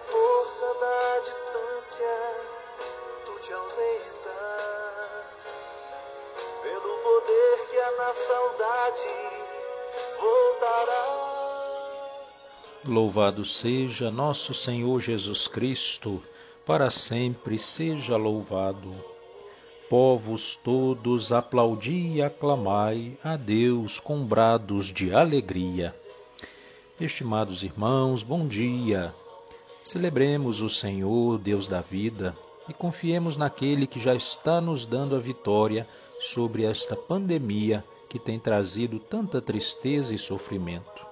força da distância tu te ausentas, pelo poder que há na saudade voltarás. Louvado seja nosso Senhor Jesus Cristo, para sempre seja louvado. Povos todos, aplaudi e aclamai a Deus com brados de alegria. Estimados irmãos, bom dia. Celebremos o Senhor, Deus da vida, e confiemos naquele que já está nos dando a vitória sobre esta pandemia que tem trazido tanta tristeza e sofrimento.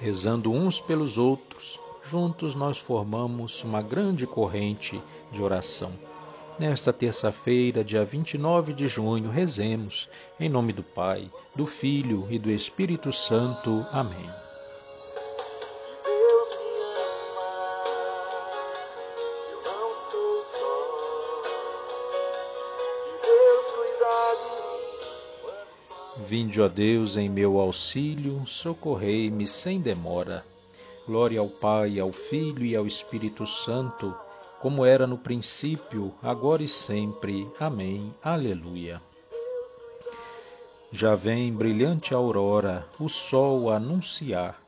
Rezando uns pelos outros, juntos nós formamos uma grande corrente de oração. Nesta terça-feira, dia 29 de junho, rezemos em nome do Pai, do Filho e do Espírito Santo. Amém. Vinde, ó Deus, em meu auxílio, socorrei-me sem demora. Glória ao Pai, ao Filho e ao Espírito Santo, como era no princípio, agora e sempre. Amém. Aleluia. Já vem brilhante aurora, o sol anunciar.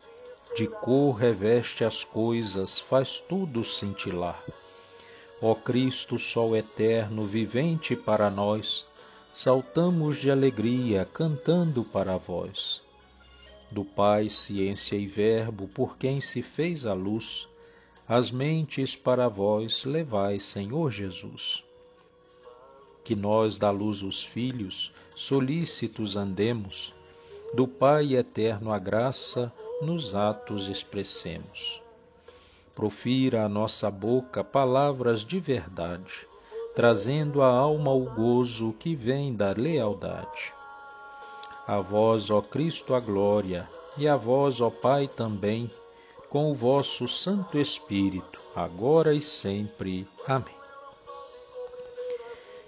De cor reveste as coisas, faz tudo cintilar. Ó Cristo, Sol eterno, vivente para nós, saltamos de alegria, cantando para vós. Do Pai, ciência e Verbo, por quem se fez a luz, as mentes para vós levai, Senhor Jesus. Que nós da luz os filhos, solícitos andemos, do Pai eterno a graça, nos atos expressemos. Profira a nossa boca palavras de verdade, trazendo à alma o gozo que vem da lealdade. A vós, ó Cristo, a glória, e a vós, ó Pai, também, com o vosso Santo Espírito, agora e sempre. Amém.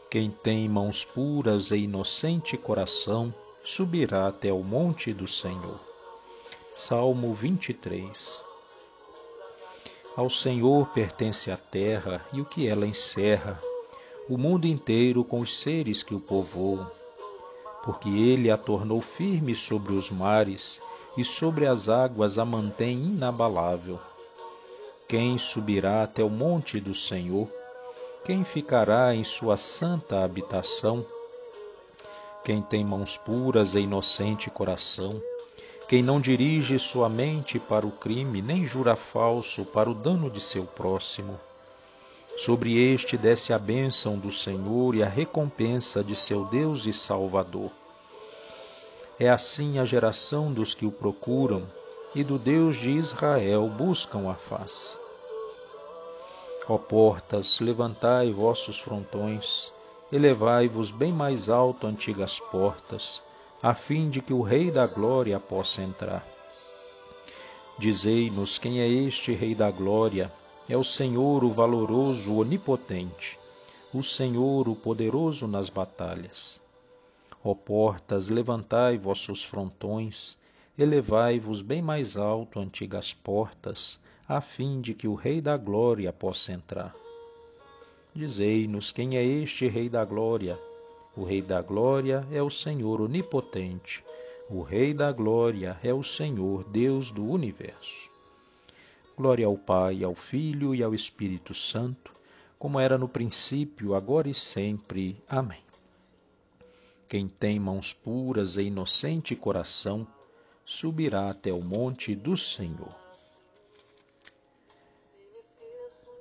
Quem tem mãos puras e inocente coração, subirá até o monte do Senhor. Salmo 23 Ao Senhor pertence a terra e o que ela encerra, o mundo inteiro com os seres que o povoam, porque ele a tornou firme sobre os mares e sobre as águas a mantém inabalável. Quem subirá até o monte do Senhor? Quem ficará em sua santa habitação? Quem tem mãos puras e inocente coração, quem não dirige sua mente para o crime, nem jura falso para o dano de seu próximo. Sobre este desce a bênção do Senhor e a recompensa de seu Deus e Salvador. É assim a geração dos que o procuram e do Deus de Israel buscam a face. Ó portas, levantai vossos frontões, elevai-vos bem mais alto, antigas portas, a fim de que o Rei da Glória possa entrar. Dizei-nos quem é este Rei da Glória, é o Senhor, o valoroso, o onipotente, o Senhor, o poderoso nas batalhas. Ó portas, levantai vossos frontões, elevai-vos bem mais alto, antigas portas, a fim de que o Rei da Glória possa entrar. Dizei-nos quem é este Rei da Glória. O Rei da Glória é o Senhor Onipotente. O Rei da Glória é o Senhor, Deus do Universo. Glória ao Pai, ao Filho e ao Espírito Santo, como era no princípio, agora e sempre. Amém. Quem tem mãos puras e inocente coração, subirá até o monte do Senhor.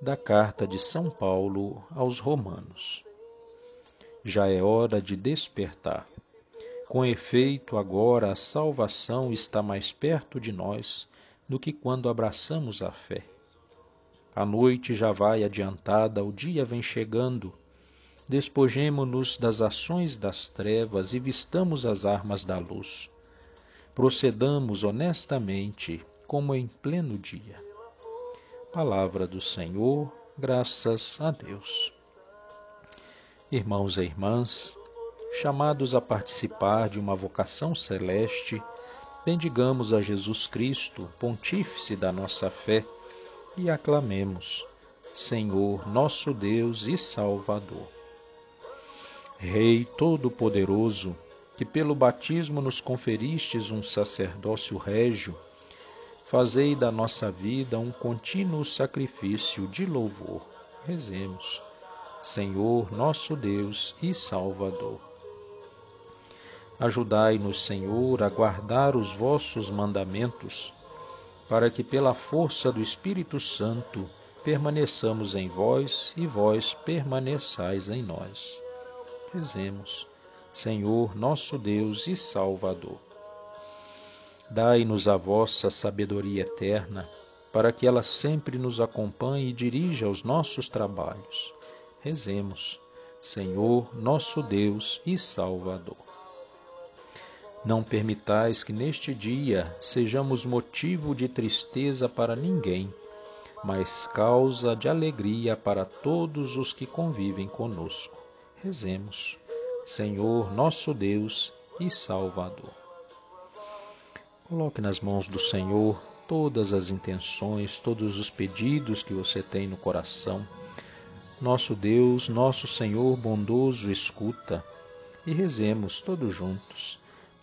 da carta de São Paulo aos Romanos. Já é hora de despertar. Com efeito, agora a salvação está mais perto de nós do que quando abraçamos a fé. A noite já vai adiantada, o dia vem chegando, despojemo-nos das ações das trevas e vistamos as armas da luz. Procedamos honestamente, como em pleno dia. Palavra do Senhor, graças a Deus. Irmãos e irmãs, chamados a participar de uma vocação celeste, bendigamos a Jesus Cristo, Pontífice da nossa fé, e aclamemos: Senhor, nosso Deus e Salvador. Rei Todo-Poderoso, que pelo batismo nos conferistes um sacerdócio régio, fazei da nossa vida um contínuo sacrifício de louvor. Rezemos. Senhor, nosso Deus e Salvador. Ajudai-nos, Senhor, a guardar os vossos mandamentos, para que pela força do Espírito Santo permaneçamos em vós e vós permaneçais em nós rezemos. Senhor, nosso Deus e Salvador. Dai-nos a vossa sabedoria eterna, para que ela sempre nos acompanhe e dirija os nossos trabalhos. Rezemos. Senhor, nosso Deus e Salvador. Não permitais que neste dia sejamos motivo de tristeza para ninguém, mas causa de alegria para todos os que convivem conosco. Rezemos. Senhor, nosso Deus e Salvador. Coloque nas mãos do Senhor todas as intenções, todos os pedidos que você tem no coração. Nosso Deus, nosso Senhor bondoso, escuta e rezemos todos juntos.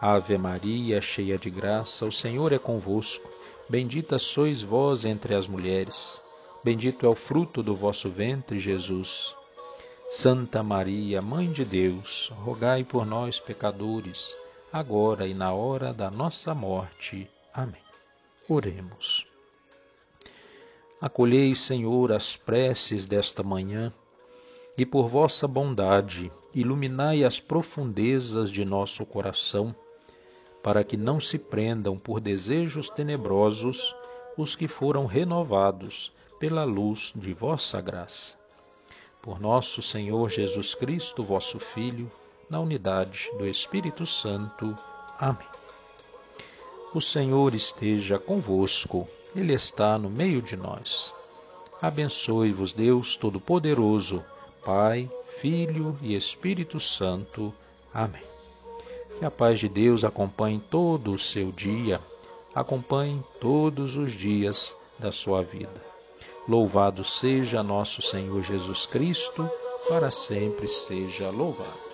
Ave Maria, cheia de graça, o Senhor é convosco. Bendita sois vós entre as mulheres. Bendito é o fruto do vosso ventre, Jesus. Santa Maria, Mãe de Deus, rogai por nós, pecadores, agora e na hora da nossa morte. Amém. Oremos. Acolhei, Senhor, as preces desta manhã e, por vossa bondade, iluminai as profundezas de nosso coração, para que não se prendam por desejos tenebrosos os que foram renovados pela luz de vossa graça por nosso Senhor Jesus Cristo, vosso Filho, na unidade do Espírito Santo. Amém. O Senhor esteja convosco, Ele está no meio de nós. Abençoe-vos, Deus Todo-Poderoso, Pai, Filho e Espírito Santo. Amém. Que a paz de Deus acompanhe todo o seu dia, acompanhe todos os dias da sua vida. Louvado seja nosso Senhor Jesus Cristo, para sempre seja louvado.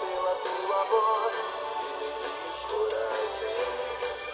pela tua voz e livre os corações.